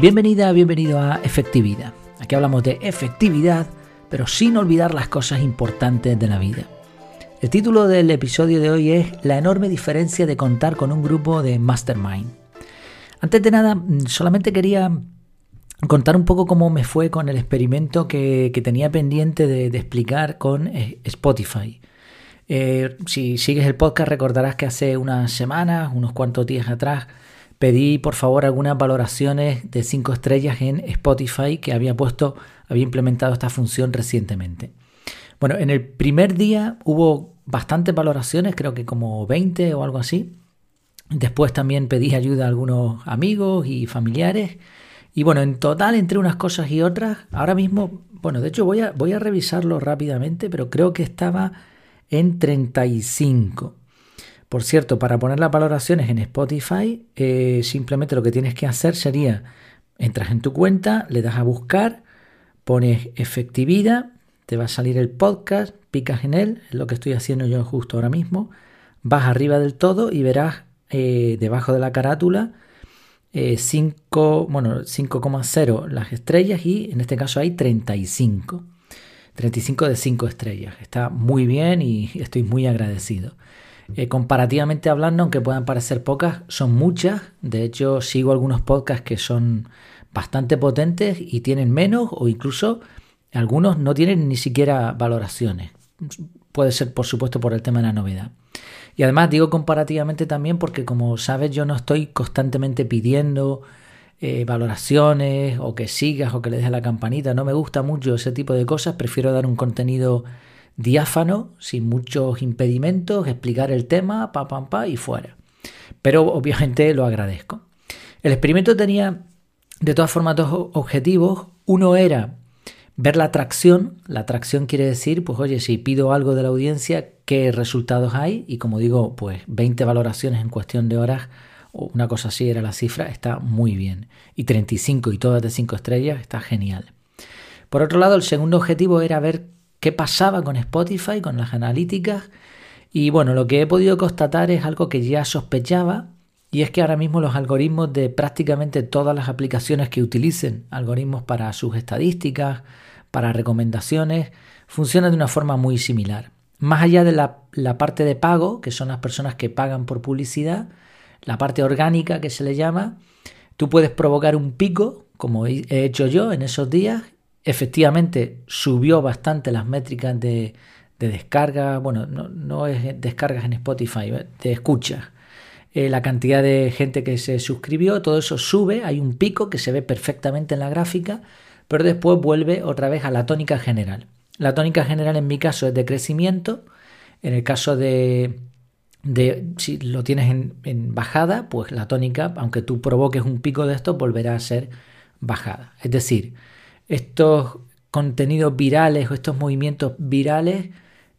Bienvenida, bienvenido a Efectividad. Aquí hablamos de efectividad, pero sin olvidar las cosas importantes de la vida. El título del episodio de hoy es La enorme diferencia de contar con un grupo de mastermind. Antes de nada, solamente quería contar un poco cómo me fue con el experimento que, tenía pendiente de, explicar con eh, Spotify. Eh, si sigues el podcast recordarás que hace unas semanas, unos cuantos días atrás, pedí por favor algunas valoraciones de 5 estrellas en Spotify que había puesto, había implementado esta función recientemente. Bueno, en el primer día hubo bastantes valoraciones, creo que como 20 o algo así. Después también pedí ayuda a algunos amigos y familiares. Y bueno, en total, entre unas cosas y otras, ahora mismo, bueno, de hecho voy a, voy a revisarlo rápidamente, pero creo que estaba en 35. Por cierto, para poner las valoraciones en Spotify, eh, simplemente lo que tienes que hacer sería, entras en tu cuenta, le das a buscar, pones efectividad, te va a salir el podcast, picas en él, es lo que estoy haciendo yo justo ahora mismo, vas arriba del todo y verás eh, debajo de la carátula 5, eh, bueno, 5,0 las estrellas y en este caso hay 35. 35 de 5 estrellas. Está muy bien y estoy muy agradecido. Eh, comparativamente hablando, aunque puedan parecer pocas, son muchas. De hecho, sigo algunos podcasts que son bastante potentes y tienen menos o incluso algunos no tienen ni siquiera valoraciones. Puede ser, por supuesto, por el tema de la novedad. Y además digo comparativamente también porque, como sabes, yo no estoy constantemente pidiendo eh, valoraciones o que sigas o que le des a la campanita. No me gusta mucho ese tipo de cosas. Prefiero dar un contenido diáfano, sin muchos impedimentos, explicar el tema, pa, pam, pa y fuera. Pero obviamente lo agradezco. El experimento tenía de todas formas dos objetivos. Uno era ver la atracción. La atracción quiere decir, pues oye, si pido algo de la audiencia, ¿qué resultados hay? Y como digo, pues 20 valoraciones en cuestión de horas o una cosa así era la cifra, está muy bien. Y 35 y todas de 5 estrellas está genial. Por otro lado, el segundo objetivo era ver qué pasaba con Spotify, con las analíticas. Y bueno, lo que he podido constatar es algo que ya sospechaba, y es que ahora mismo los algoritmos de prácticamente todas las aplicaciones que utilicen algoritmos para sus estadísticas, para recomendaciones, funcionan de una forma muy similar. Más allá de la, la, parte de pago, que son las personas que pagan por publicidad, la parte orgánica que se le llama, tú puedes provocar un pico, como he hecho yo en esos días, Efectivamente, subió bastante las métricas de, descarga, bueno, no, es descargas en Spotify, ¿eh? de escuchas. Eh, la cantidad de gente que se suscribió, todo eso sube, hay un pico que se ve perfectamente en la gráfica, pero después vuelve otra vez a la tónica general. La tónica general en mi caso es de crecimiento, en el caso de, si lo tienes en, en, bajada, pues la tónica, aunque tú provoques un pico de esto, volverá a ser bajada. Es decir, estos contenidos virales o estos movimientos virales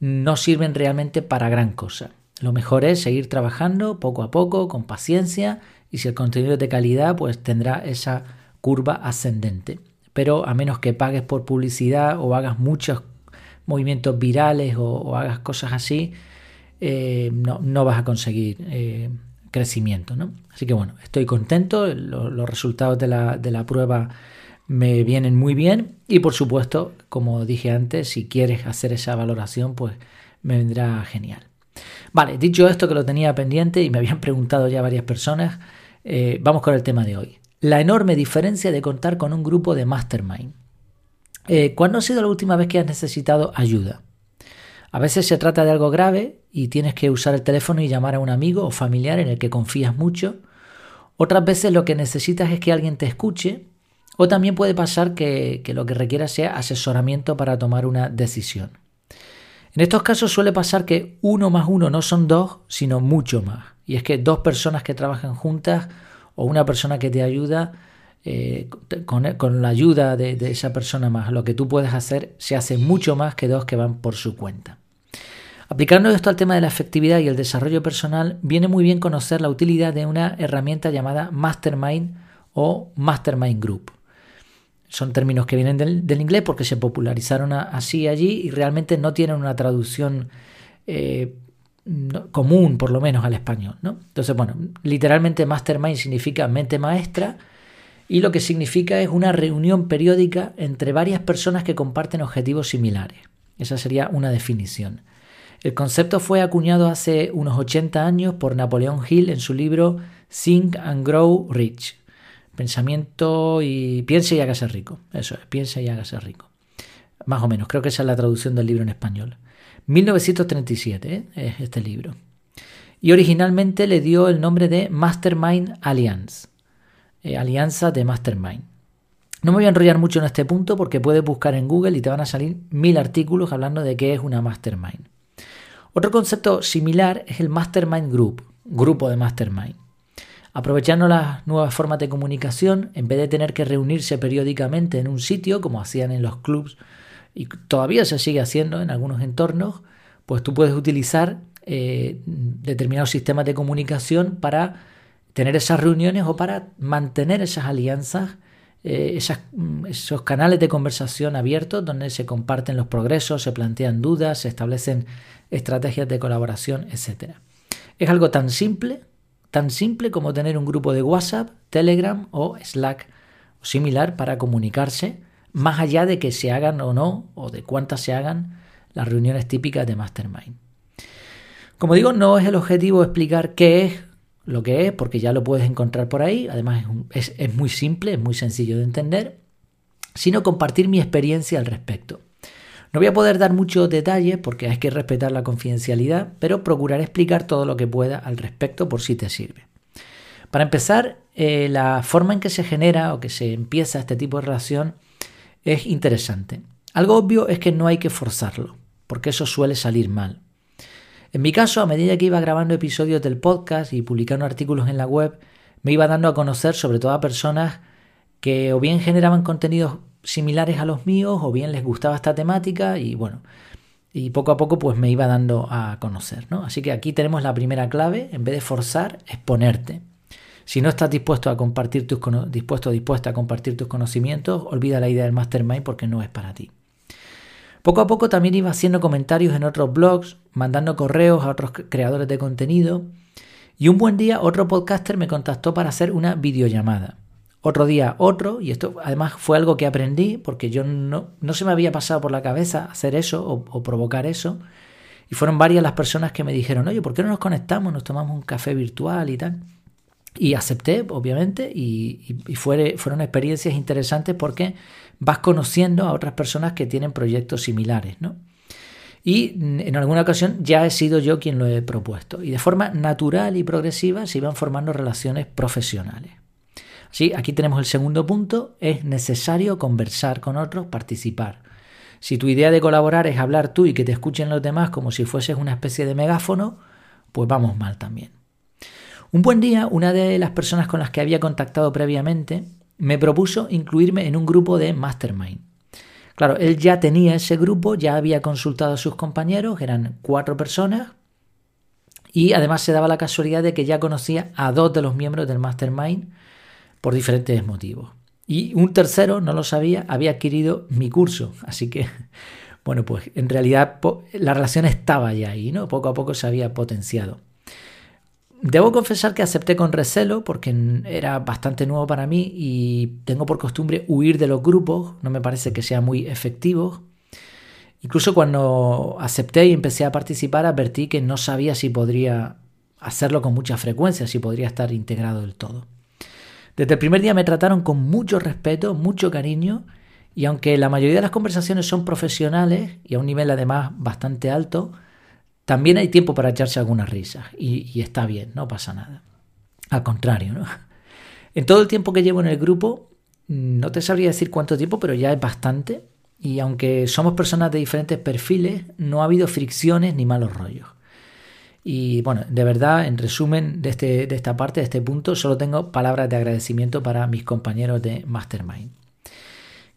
no sirven realmente para gran cosa. Lo mejor es seguir trabajando poco a poco, con paciencia, y si el contenido es de calidad, pues tendrá esa curva ascendente. Pero a menos que pagues por publicidad o hagas muchos movimientos virales o, hagas cosas así, eh, no, vas a conseguir eh, crecimiento. ¿no? Así que bueno, estoy contento, los resultados de la, de la prueba me vienen muy bien y por supuesto, como dije antes, si quieres hacer esa valoración, pues me vendrá genial. Vale, dicho esto que lo tenía pendiente y me habían preguntado ya varias personas, eh, vamos con el tema de hoy. La enorme diferencia de contar con un grupo de mastermind. Eh, ¿Cuándo ha sido la última vez que has necesitado ayuda? A veces se trata de algo grave y tienes que usar el teléfono y llamar a un amigo o familiar en el que confías mucho. Otras veces lo que necesitas es que alguien te escuche o también puede pasar que, lo que requiera sea asesoramiento para tomar una decisión. En estos casos suele pasar que uno más uno no son dos, sino mucho más. Y es que dos personas que trabajan juntas o una persona que te ayuda, eh, con, la ayuda de, de, esa persona más, lo que tú puedes hacer se hace mucho más que dos que van por su cuenta. Aplicando esto al tema de la efectividad y el desarrollo personal, viene muy bien conocer la utilidad de una herramienta llamada Mastermind o Mastermind Group son términos que vienen del, inglés porque se popularizaron así allí y realmente no tienen una traducción eh, común, por lo menos al español. ¿no? Entonces, bueno, literalmente mastermind significa mente maestra y lo que significa es una reunión periódica entre varias personas que comparten objetivos similares. Esa sería una definición. El concepto fue acuñado hace unos 80 años por Napoleón Hill en su libro Think and Grow Rich. Pensamiento y piense y hágase rico. Eso es, piense y hágase rico. Más o menos, creo que esa es la traducción del libro en español. 1937 ¿eh? es este libro. Y originalmente le dio el nombre de Mastermind Alliance. Eh, alianza de Mastermind. No me voy a enrollar mucho en este punto porque puedes buscar en Google y te van a salir mil artículos hablando de qué es una Mastermind. Otro concepto similar es el Mastermind Group, grupo de Mastermind. Aprovechando las nuevas formas de comunicación, en vez de tener que reunirse periódicamente en un sitio, como hacían en los clubs, y todavía se sigue haciendo en algunos entornos, pues tú puedes utilizar eh, determinados sistemas de comunicación para tener esas reuniones o para mantener esas alianzas, eh, mm, esos canales de conversación abiertos donde se comparten los progresos, se plantean dudas, se establecen estrategias de colaboración, etc. Es algo tan simple, tan simple como tener un grupo de WhatsApp, Telegram o Slack o similar para comunicarse, más allá de que se hagan o no, o de cuántas se hagan las reuniones típicas de Mastermind. Como digo, no es el objetivo explicar qué es lo que es, porque ya lo puedes encontrar por ahí, además es, es, muy simple, es muy sencillo de entender, sino compartir mi experiencia al respecto. No voy a poder dar muchos detalles porque hay que respetar la confidencialidad, pero procuraré explicar todo lo que pueda al respecto por si te sirve. Para empezar, eh, la forma en que se genera o que se empieza este tipo de relación es interesante. Algo obvio es que no hay que forzarlo, porque eso suele salir mal. En mi caso, a medida que iba grabando episodios del podcast y publicando artículos en la web, me iba dando a conocer sobre todo a personas que o bien generaban contenidos similares a los míos o bien les gustaba esta temática y bueno, y poco a poco pues me iba dando a conocer, ¿no? Así que aquí tenemos la primera clave, en vez de forzar, es ponerte. Si no estás dispuesto a compartir tus dispuesto dispuesta a compartir tus conocimientos, olvida la idea del mastermind porque no es para ti. Poco a poco también iba haciendo comentarios en otros blogs, mandando correos a otros creadores de contenido. Y un buen día otro podcaster me contactó para hacer una videollamada. Otro día otro, y esto además fue algo que aprendí porque yo no, no se me había pasado por la cabeza hacer eso o, provocar eso. Y fueron varias las personas que me dijeron, oye, ¿por qué no nos conectamos? Nos tomamos un café virtual y tal. Y acepté, obviamente, y, fueron experiencias interesantes porque vas conociendo a otras personas que tienen proyectos similares, ¿no? Y en alguna ocasión ya he sido yo quien lo he propuesto. Y de forma natural y progresiva se iban formando relaciones profesionales. Sí, aquí tenemos el segundo punto, es necesario conversar con otros, participar. Si tu idea de colaborar es hablar tú y que te escuchen los demás como si fueses una especie de megáfono, pues vamos mal también. Un buen día, una de las personas con las que había contactado previamente me propuso incluirme en un grupo de mastermind. Claro, él ya tenía ese grupo, ya había consultado a sus compañeros, eran cuatro personas, y además se daba la casualidad de que ya conocía a dos de los miembros del mastermind por diferentes motivos. Y un tercero, no lo sabía, había adquirido mi curso, así que, bueno, pues en realidad la relación estaba ya ahí, ¿no? Poco a poco se había potenciado. Debo confesar que acepté con recelo porque era bastante nuevo para mí y tengo por costumbre huir de los grupos, no me parece que sea muy efectivo. Incluso cuando acepté y empecé a participar advertí que no sabía si podría hacerlo con mucha frecuencia, si podría estar integrado del todo. Desde el primer día me trataron con mucho respeto, mucho cariño y aunque la mayoría de las conversaciones son profesionales y a un nivel además bastante alto, también hay tiempo para echarse algunas risas y, está bien, no pasa nada. Al contrario, ¿no? En todo el tiempo que llevo en el grupo, no te sabría decir cuánto tiempo, pero ya es bastante. Y aunque somos personas de diferentes perfiles, no ha habido fricciones ni malos rollos. Y bueno, de verdad, en resumen de, este, de esta parte, de este punto, solo tengo palabras de agradecimiento para mis compañeros de Mastermind.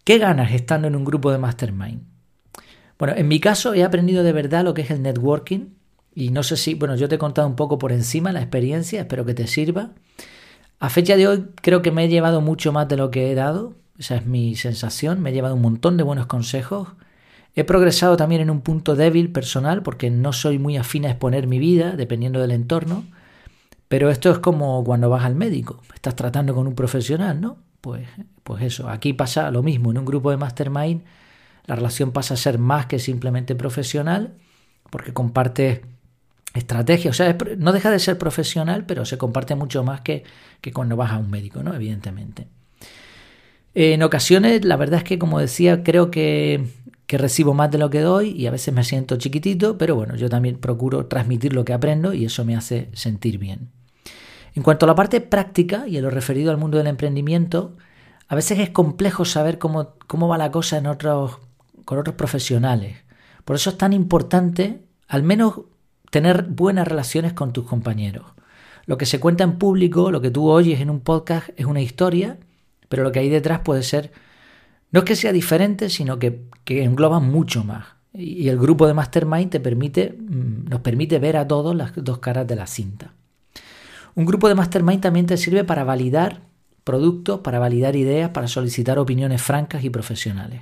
¿Qué ganas estando en un grupo de Mastermind? Bueno, en mi caso he aprendido de verdad lo que es el networking y no sé si, bueno, yo te he contado un poco por encima la experiencia, espero que te sirva. A fecha de hoy creo que me he llevado mucho más de lo que he dado, esa es mi sensación, me he llevado un montón de buenos consejos. He progresado también en un punto débil personal porque no soy muy afín a exponer mi vida, dependiendo del entorno. Pero esto es como cuando vas al médico, estás tratando con un profesional, ¿no? pues, pues eso, aquí pasa lo mismo, en un grupo de mastermind la relación pasa a ser más que simplemente profesional, porque comparte estrategia, o sea, no deja de ser profesional, pero se comparte mucho más que, que cuando vas a un médico, ¿no? Evidentemente. En ocasiones, la verdad es que, como decía, creo que, que, recibo más de lo que doy y a veces me siento chiquitito, pero bueno, yo también procuro transmitir lo que aprendo y eso me hace sentir bien. En cuanto a la parte práctica y en lo referido al mundo del emprendimiento, a veces es complejo saber cómo, cómo va la cosa en otros, con otros profesionales. Por eso es tan importante, al menos, tener buenas relaciones con tus compañeros. Lo que se cuenta en público, lo que tú oyes en un podcast, es una historia, pero lo que hay detrás puede ser, no es que sea diferente, sino que, engloba mucho más. Y el grupo de Mastermind te permite, mm, nos permite ver a todos las dos caras de la cinta. Un grupo de Mastermind también te sirve para validar productos, para validar ideas, para solicitar opiniones francas y profesionales.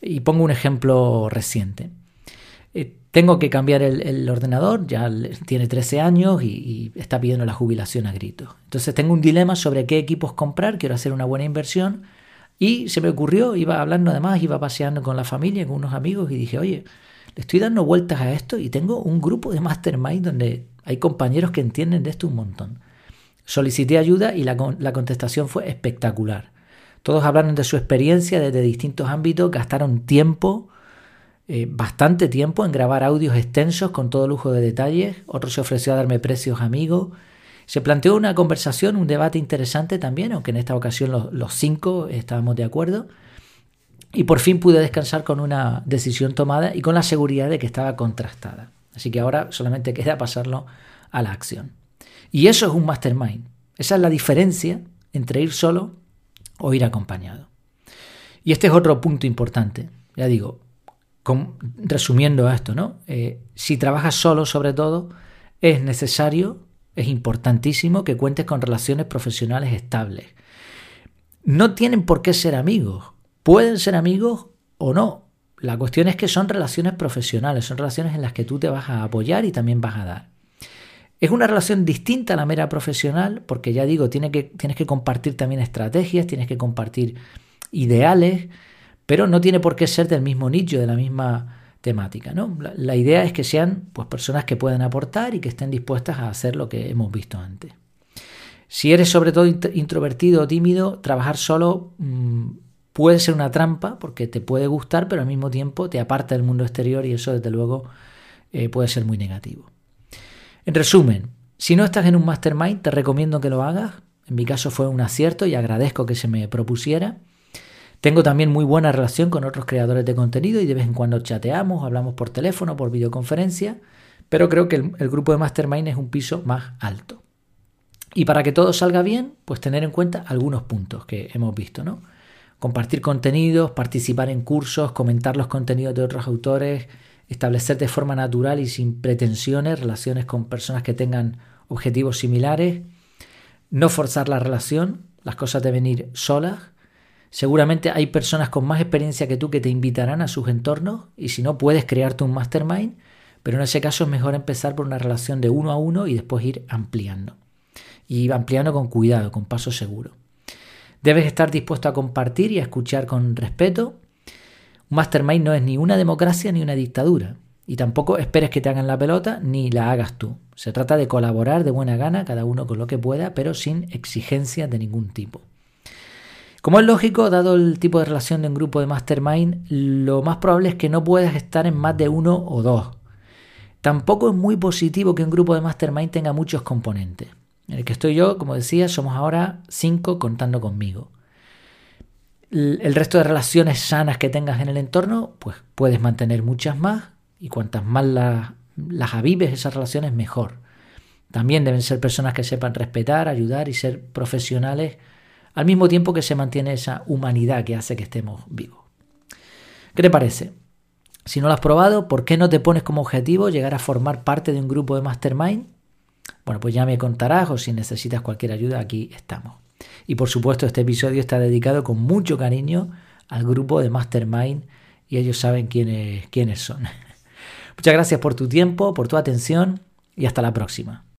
Y pongo un ejemplo reciente. Eh, tengo que cambiar el, ordenador, ya tiene 13 años y, está pidiendo la jubilación a gritos. Entonces tengo un dilema sobre qué equipos comprar, quiero hacer una buena inversión y se me ocurrió, iba hablando además, iba paseando con la familia, con unos amigos y dije, oye, le estoy dando vueltas a esto y tengo un grupo de mastermind donde hay compañeros que entienden de esto un montón. Solicité ayuda y la, contestación fue espectacular. Todos hablaron de su experiencia desde distintos ámbitos, gastaron tiempo, eh, bastante tiempo en grabar audios extensos con todo lujo de detalles. Otro se ofreció a darme precios amigos. Se planteó una conversación, un debate interesante también, aunque en esta ocasión los, cinco estábamos de acuerdo. Y por fin pude descansar con una decisión tomada y con la seguridad de que estaba contrastada. Así que ahora solamente queda pasarlo a la acción. Y eso es un mastermind. Esa es la diferencia entre ir solo o ir acompañado. Y este es otro punto importante. Ya digo, resumiendo esto, ¿no? Eh, si trabajas solo, sobre todo, es necesario, es importantísimo que cuentes con relaciones profesionales estables. No tienen por qué ser amigos. Pueden ser amigos o no. La cuestión es que son relaciones profesionales, son relaciones en las que tú te vas a apoyar y también vas a dar. Es una relación distinta a la mera profesional, porque ya digo, tienes que, tienes que compartir también estrategias, tienes que compartir ideales, pero no tiene por qué ser del mismo nicho, de la misma temática. ¿no? La, idea es que sean pues, personas que puedan aportar y que estén dispuestas a hacer lo que hemos visto antes. Si eres sobre todo introvertido o tímido, trabajar solo mm, puede ser una trampa porque te puede gustar, pero al mismo tiempo te aparta del mundo exterior y eso desde luego eh, puede ser muy negativo. En resumen, si no estás en un mastermind, te recomiendo que lo hagas. En mi caso fue un acierto y agradezco que se me propusiera. Tengo también muy buena relación con otros creadores de contenido y de vez en cuando chateamos, hablamos por teléfono, por videoconferencia, pero creo que el, el grupo de mastermind es un piso más alto. Y para que todo salga bien, pues tener en cuenta algunos puntos que hemos visto, ¿no? Compartir contenidos, participar en cursos, comentar los contenidos de otros autores, establecer de forma natural y sin pretensiones relaciones con personas que tengan objetivos similares, no forzar la relación, las cosas deben ir solas. Seguramente hay personas con más experiencia que tú que te invitarán a sus entornos y si no puedes crearte un mastermind, pero en ese caso es mejor empezar por una relación de uno a uno y después ir ampliando. Y ampliando con cuidado, con paso seguro. Debes estar dispuesto a compartir y a escuchar con respeto un mastermind no es ni una democracia ni una dictadura. Y tampoco esperes que te hagan la pelota ni la hagas tú. Se trata de colaborar de buena gana, cada uno con lo que pueda, pero sin exigencias de ningún tipo. Como es lógico, dado el tipo de relación de un grupo de mastermind, lo más probable es que no puedas estar en más de uno o dos. Tampoco es muy positivo que un grupo de mastermind tenga muchos componentes. En el que estoy yo, como decía, somos ahora cinco contando conmigo el resto de relaciones sanas que tengas en el entorno, pues puedes mantener muchas más y cuantas más las, las avives esas relaciones, mejor. También deben ser personas que sepan respetar, ayudar y ser profesionales al mismo tiempo que se mantiene esa humanidad que hace que estemos vivos. ¿Qué te parece? Si no lo has probado, ¿por qué no te pones como objetivo llegar a formar parte de un grupo de mastermind? Bueno, pues ya me contarás o si necesitas cualquier ayuda, aquí estamos. Y por supuesto este episodio está dedicado con mucho cariño al grupo de Mastermind y ellos saben quiénes, quiénes son. Muchas gracias por tu tiempo, por tu atención y hasta la próxima.